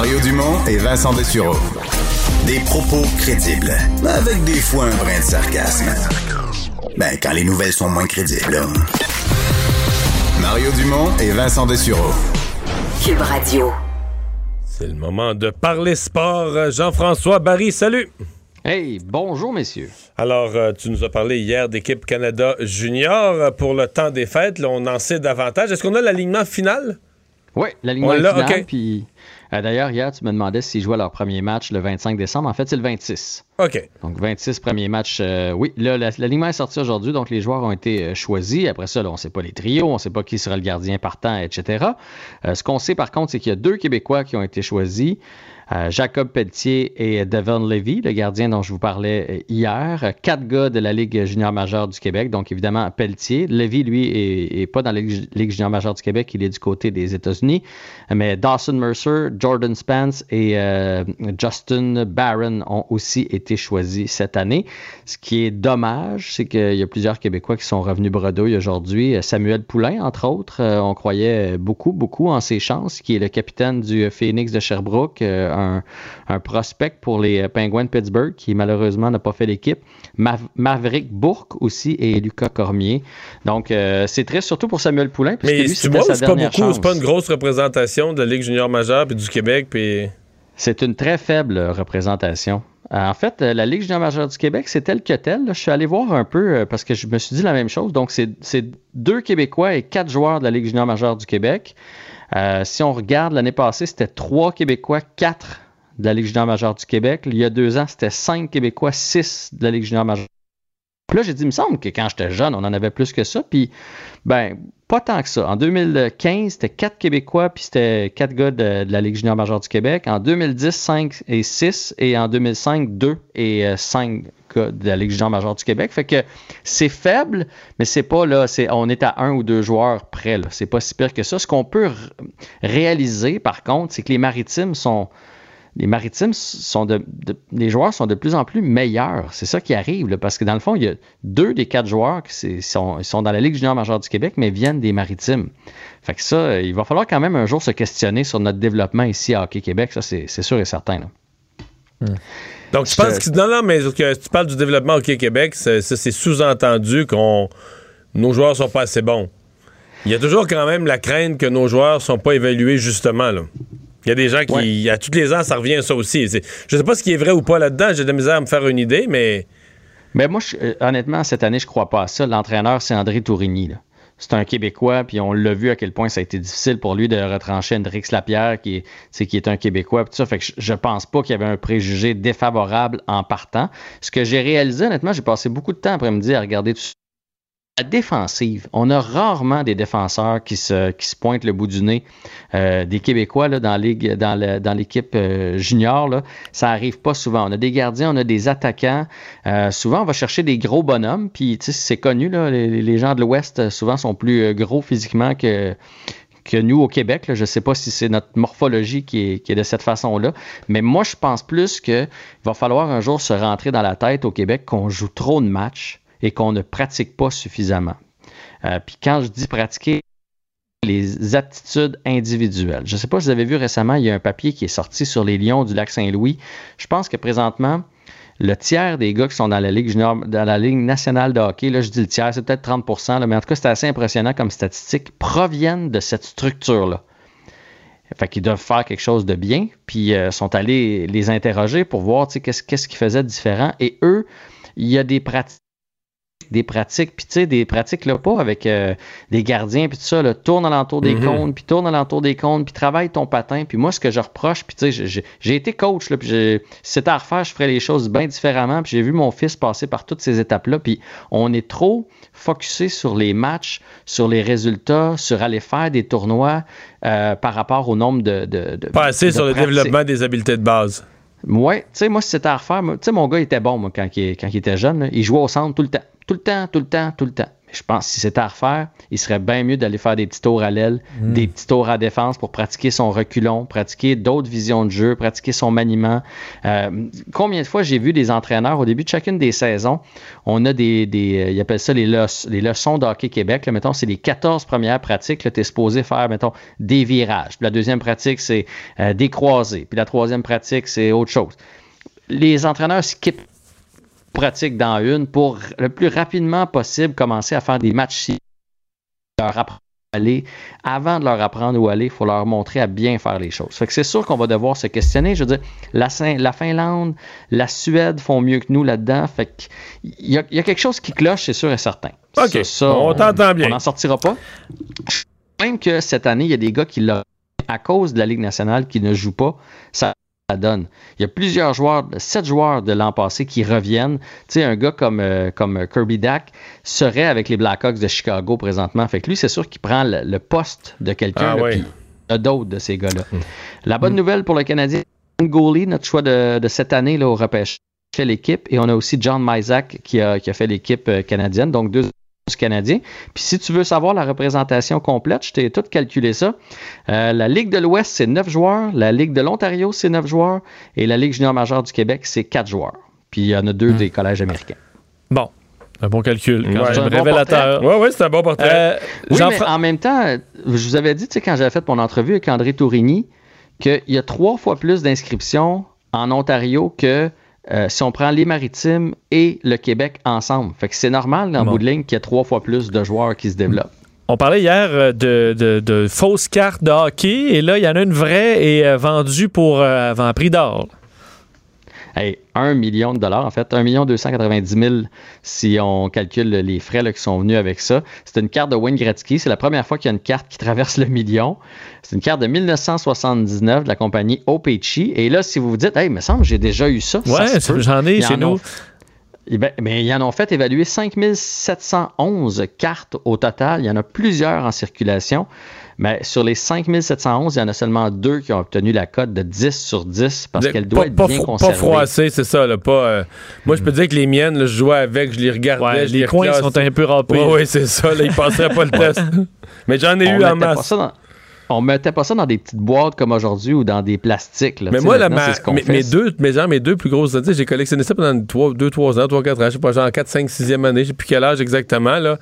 Mario Dumont et Vincent Dessureau. Des propos crédibles, avec des fois un brin de sarcasme. Ben, quand les nouvelles sont moins crédibles. là. Mario Dumont et Vincent Dessureau. Cube Radio. C'est le moment de parler sport. Jean-François Barry, salut. Hey, bonjour messieurs. Alors, euh, tu nous as parlé hier d'équipe Canada Junior pour le temps des fêtes. Là, on en sait davantage. Est-ce qu'on a l'alignement final? Oui, l'alignement final. Puis, d'ailleurs, hier, tu me demandais s'ils jouaient leur premier match le 25 décembre. En fait, c'est le 26. OK. Donc, 26 premiers matchs. euh, oui, là, la- l'alignement est sorti aujourd'hui, donc les joueurs ont été euh, choisis. Après ça, on ne sait pas les trios, on ne sait pas qui sera le gardien partant, etc. Euh, ce qu'on sait, par contre, c'est qu'il y a deux Québécois qui ont été choisis. Jacob Pelletier et Devon Levy, le gardien dont je vous parlais hier. Quatre gars de la Ligue junior majeure du Québec, donc évidemment Pelletier. Levy, lui, est, est pas dans la Ligue, junior majeure du Québec, il est du côté des États-Unis. Mais Dawson Mercer, Jordan Spence et Justin Barron ont aussi été choisis cette année. Ce qui est dommage, c'est qu'il y a plusieurs Québécois qui sont revenus bredouille aujourd'hui. Samuel Poulain, entre autres, euh, on croyait beaucoup, beaucoup en ses chances, qui est le capitaine du Phoenix de Sherbrooke, euh, un, un prospect pour les Penguins de Pittsburgh, qui malheureusement n'a pas fait l'équipe. Mav- Maverick Bourque aussi et Lucas Cormier. Donc, euh, c'est triste, surtout pour Samuel Poulain, puisque Mais lui, tu c'était vois, sa c'est pas dernière beaucoup, c'est pas une grosse représentation de la Ligue junior majeure puis du Québec. Puis... C'est une très faible représentation. Euh, En fait, euh, la Ligue junior majeure du Québec, c'est tel que tel. Je suis allé voir un peu euh, parce que je me suis dit la même chose. Donc, c'est deux Québécois et quatre joueurs de la Ligue junior majeure du Québec. Si on regarde l'année passée, c'était trois Québécois, quatre de la Ligue junior majeure du Québec. Il y a deux ans, c'était cinq Québécois, six de la Ligue junior majeure. Puis là, j'ai dit, il me semble que quand j'étais jeune, on en avait plus que ça. Puis, ben, pas tant que ça. En 2015, c'était quatre Québécois, puis c'était quatre gars de, la Ligue junior majeure du Québec. En 2010, 5 et 6. Et en 2005, 2 et 5 gars de la Ligue junior majeure du Québec. Fait que c'est faible, mais c'est pas là, c'est, on est à un ou deux joueurs près. Là. C'est pas si pire que ça. Ce qu'on peut réaliser, par contre, c'est que les maritimes sont les maritimes sont de, de- les joueurs sont de plus en plus meilleurs. C'est ça qui arrive, là, parce que dans le fond, il y a deux des quatre joueurs qui sont, dans la Ligue junior majeure du Québec, mais viennent des maritimes. Fait que ça, euh, il va falloir quand même un jour se questionner sur notre développement ici à Hockey Québec. Ça, c'est sûr et certain. là. Donc, tu Je- penses que. Non, non, mais que tu parles du développement au Québec, ça, c'est sous-entendu qu'on nos joueurs sont pas assez bons. Il y a toujours quand même la crainte que nos joueurs sont pas évalués justement. Là. Il y a des gens qui. À tous les ans, ça revient ça aussi. Je sais pas ce qui est vrai ou pas là-dedans. J'ai de la misère à me faire une idée, mais. Mais moi, je- euh, honnêtement, cette année, je crois pas à ça. L'entraîneur, c'est André Tourigny. C'est un Québécois, puis on l'a vu à quel point ça a été difficile pour lui de retrancher Hendrix Lapierre, qui est, qui est un Québécois. puis tout ça. Fait que je, je pense pas qu'il y avait un préjugé défavorable en partant. Ce que j'ai réalisé, honnêtement, j'ai passé beaucoup de temps après-midi à regarder tout ça. La défensive, on a rarement des défenseurs qui se, pointent le bout du nez. Euh, des Québécois dans, l'équipe euh, junior, ça arrive pas souvent. On a des gardiens, on a des attaquants. Euh, souvent, on va chercher des gros bonhommes. Puis, c'est connu, là, les, gens de l'Ouest, souvent, sont plus gros physiquement que, nous au Québec. Je ne sais pas si c'est notre morphologie qui est, qui est de cette façon-là. Mais moi, je pense plus qu'il va falloir un jour se rentrer dans la tête au Québec qu'on joue trop de matchs et qu'on ne pratique pas suffisamment. Euh, Puis quand je dis pratiquer, les aptitudes individuelles. Je ne sais pas si vous avez vu récemment, il y a un papier qui est sorti sur les Lions du lac Saint-Louis. Je pense que présentement, le tiers des gars qui sont dans la Ligue dans la Ligue nationale de hockey, là, je dis le tiers, c'est peut-être 30 là, mais en tout cas, c'est assez impressionnant comme statistique, proviennent de cette structure-là. Fait qu'ils doivent faire quelque chose de bien, puis euh, sont allés les interroger pour voir qu'est-ce qu'ils faisaient de différent. Et eux, il y a des pratiques des pratiques, puis tu sais, des pratiques là, pas avec euh, des gardiens, puis tout ça, là, tourne alentour des Mhm. cônes, puis tourne alentour des cônes, puis travaille ton patin. Puis moi, ce que je reproche, puis tu sais, j'ai- été coach, là, puis si c'était à refaire, je ferais les choses bien différemment, puis j'ai vu mon fils passer par toutes ces étapes-là, puis on est trop focusé sur les matchs, sur les résultats, sur aller faire des tournois euh, par rapport au nombre de... de, de Pas assez de sur le développement des habiletés de base. Ouais, tu sais, moi, si c'était à refaire, tu sais, mon gars il était bon, moi, quand il, quand il était jeune. il jouait au centre tout le temps. Tout le temps, tout le temps, tout le temps. Je pense que si c'était à refaire, il serait bien mieux d'aller faire des petits tours à l'aile, des petits tours à défense pour pratiquer son reculon, pratiquer d'autres visions de jeu, pratiquer son maniement. Euh, combien de fois j'ai vu des entraîneurs au début de chacune des saisons, on a des, des euh, ils appellent ça les, les leçons de hockey Québec. Là, mettons, c'est les 14 premières pratiques. Tu es supposé faire, mettons, des virages. Puis la deuxième pratique, c'est euh, des croisés. Puis la troisième pratique, c'est autre chose. Les entraîneurs skippent pratique dans une pour le plus rapidement possible commencer à faire des matchs leur apprendre à aller. Avant de leur apprendre où aller, il faut leur montrer à bien faire les choses. Fait que c'est sûr qu'on va devoir se questionner. Je veux dire, la, la Finlande, la Suède font mieux que nous là-dedans. Fait qu'il y, a, y a quelque chose qui cloche, c'est sûr et certain. OK, ça, on, t'entend bien. On n'en sortira pas. Même que cette année, il y a des gars qui l'ont à cause de la Ligue nationale qui ne jouent pas. Ça donne. Il y a plusieurs joueurs, sept joueurs de l'an passé qui reviennent. Tu sais, un gars comme, euh, comme Kirby Dack serait avec les Blackhawks de Chicago présentement. Fait que lui, c'est sûr qu'il prend le, poste de quelqu'un. Ah, Il y a d'autres de ces gars-là. Hmm. La bonne nouvelle pour le Canadien, Goalie, notre choix de, cette année là, au repêche fait l'équipe. Et on a aussi John Mysack qui a, qui a fait l'équipe euh, canadienne. Donc, deux canadien. Puis si tu veux savoir la représentation complète, je t'ai tout calculé ça. Euh, la Ligue de l'Ouest, c'est 9 joueurs. La Ligue de l'Ontario, c'est 9 joueurs. Et la Ligue junior majeure du Québec, c'est 4 joueurs. Puis il y en a deux hmm. des collèges américains. Bon. Un bon calcul. un révélateur. Oui, oui, c'est un bon portrait. Euh, oui, mais en même temps, je vous avais dit, tu sais, quand j'avais fait mon entrevue avec André Tourigny, qu'il y a trois fois plus d'inscriptions en Ontario que euh, si on prend les maritimes et le Québec ensemble. Fait que c'est normal dans le bout de ligne qu'il y ait trois fois plus de joueurs qui se développent. On parlait hier euh, de, fausses cartes de hockey et là, il y en a une vraie et euh, vendue pour avant prix d'or. 1 million de dollars, en fait, 1 million 290 000 si on calcule les frais qui sont venus avec ça. C'est une carte de Wayne Gretzky. C'est la première fois qu'il y a une carte qui traverse le million. C'est une carte de 1979 de la compagnie Opechi. Et là, si vous vous dites, hey, il me semble que j'ai déjà eu ça. Ouais, j'en ai chez nous. Eh ben, mais ils en ont fait évaluer 5711 cartes au total. Il y en a plusieurs en circulation. Mais sur les 5711, il y en a seulement deux qui ont obtenu la cote de 10 sur 10 parce qu'elle doit être bien conservée. Pas froissée, c'est ça. Là, pas, euh, moi, je peux dire que les miennes, je jouais avec, je les regardais. les, coins sont un peu râpés. Oui, ouais, c'est ça. Là, ils passeraient pas le test. Mais j'en ai eu en masse. On mettait pas ça dans des petites boîtes comme aujourd'hui ou dans des plastiques. mais moi, mes, deux, mes, genre, mes deux plus grosses j'ai collectionné ça pendant 2, 3 ans, 3, 4 ans, je sais pas, genre 4, 5, 6e année, je sais plus quel âge exactement. Là.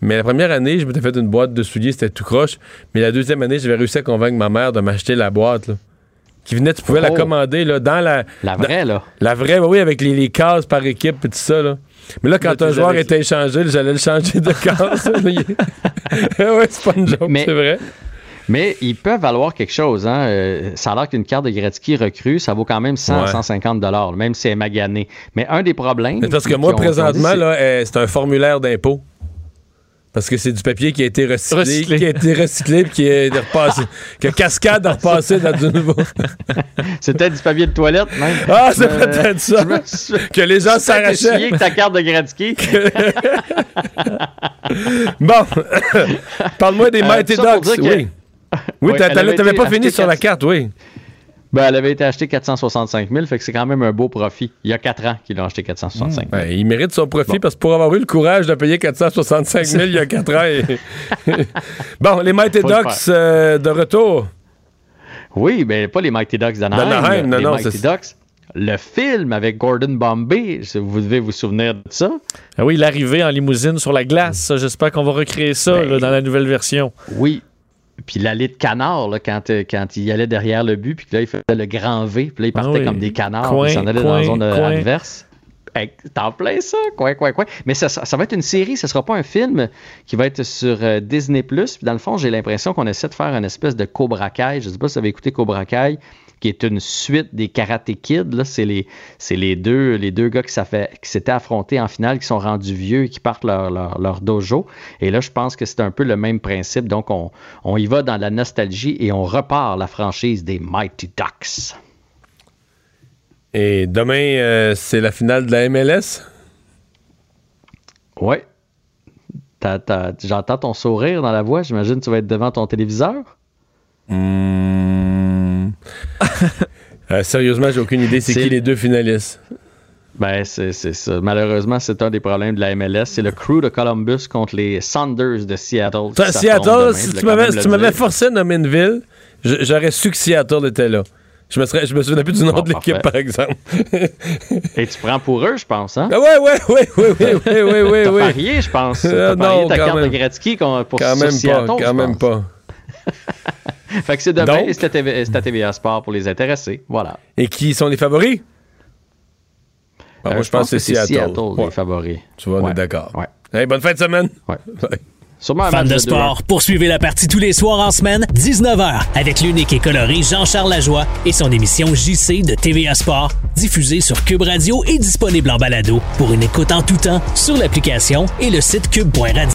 Mais la première année, je m'étais fait une boîte de souliers, c'était tout croche. Mais la deuxième année, j'avais réussi à convaincre ma mère de m'acheter la boîte. Là, qui venait, tu pouvais la oh. commander là, dans la. La vraie, là. La vraie, oui, avec les, les cases par équipe et tout ça. Là. Mais là, quand un joueur était échangé, j'allais le changer de case. oui, c'est pas une joke, c'est vrai. Mais ils peuvent valoir quelque chose. Hein? Euh, ça a l'air qu'une carte de Gretzky recrue, ça vaut quand même 100, 150 dollars, même si elle est maganée. Mais un des problèmes. Parce que moi, présentement, euh, c'est un formulaire d'impôt. Parce que c'est du papier qui a été recyclé, qui a été recyclé puis qui est repassé, que cascade a repassé dans du nouveau. c'est peut-être du papier de toilette, même. Ah, c'est euh, peut-être ça. que les gens s'arrachaient. que ta carte de Gretzky. bon, parle-moi des euh, Mighty Ducks. Oui. Oui, t'avais pas fini sur la carte, oui. Ben, elle avait été achetée 465 000, fait que c'est quand même un beau profit. Il y a 4 ans qu'ils l'ont acheté 465 000. Ben, il mérite son profit parce que pour avoir eu le courage de payer 465 000 il y a 4 ans. bon, les Mighty Ducks euh, de retour. Oui, mais pas les Mighty Ducks d'Anaheim. non, les non, Mighty Ducks. Le film avec Gordon Bombay, vous devez vous souvenir de ça. Ah oui, l'arrivée en limousine sur la glace. J'espère qu'on va recréer ça ben, dans la nouvelle version. Oui, puis l'allée de canard, là, quand, euh, quand il allait derrière le but, puis là, il faisait le grand V, puis là, il partait ah comme des canards, puis il s'en allait dans la zone euh, adverse. T'en plein ça, quoi, quoi, quoi. Mais ça, ça, va être une série, ce sera pas un film qui va être sur euh, Disney+. Puis dans le fond, j'ai l'impression qu'on essaie de faire une espèce de Cobra Kai. Je sais pas si vous avez écouté Cobra Kai qui est une suite des Karate Kids. C'est les, les, deux, les deux gars qui, s'étaient affrontés en finale, qui sont rendus vieux et qui partent leur, leur, dojo. Et là, je pense que c'est un peu le même principe. Donc, on, on y va dans la nostalgie et on repart la franchise des Mighty Ducks. Et demain, euh, c'est la finale de la MLS? Oui. J'entends ton sourire dans la voix. J'imagine que tu vas être devant ton téléviseur. Mmh. Euh, sérieusement, j'ai aucune idée. C'est qui les deux finalistes? Ben, c'est ça. Malheureusement, c'est un des problèmes de la MLS. C'est le crew de Columbus contre les Saunders de Seattle. Seattle, si tu m'avais forcé à nommer une ville, j'aurais su que Seattle était là. Je me, serais, je me souviens plus du nom de l'équipe, par exemple. Et tu prends pour eux, je pense, hein? Ouais, ouais, ouais, ouais, ouais, ouais, ouais, ouais. T'as parié, je pense. T'as parié ta carte de Gretzky pour quand même Seattle, pas, Quand même pas. fait que c'est demain et c'est à TVA Sport pour les intéressés. Voilà. Et qui sont les favoris? Ben, moi, je, pense, que c'est Seattle, Seattle les favoris. Tu vois, on est d'accord. Ouais. bonne fin de semaine. Ouais. Fan de, sport, poursuivez la partie tous les soirs en semaine, 19h, avec l'unique et coloré Jean-Charles Lajoie et son émission JC de TVA Sport, diffusée sur Cube Radio et disponible en balado pour une écoute en tout temps sur l'application et le site cube.radio.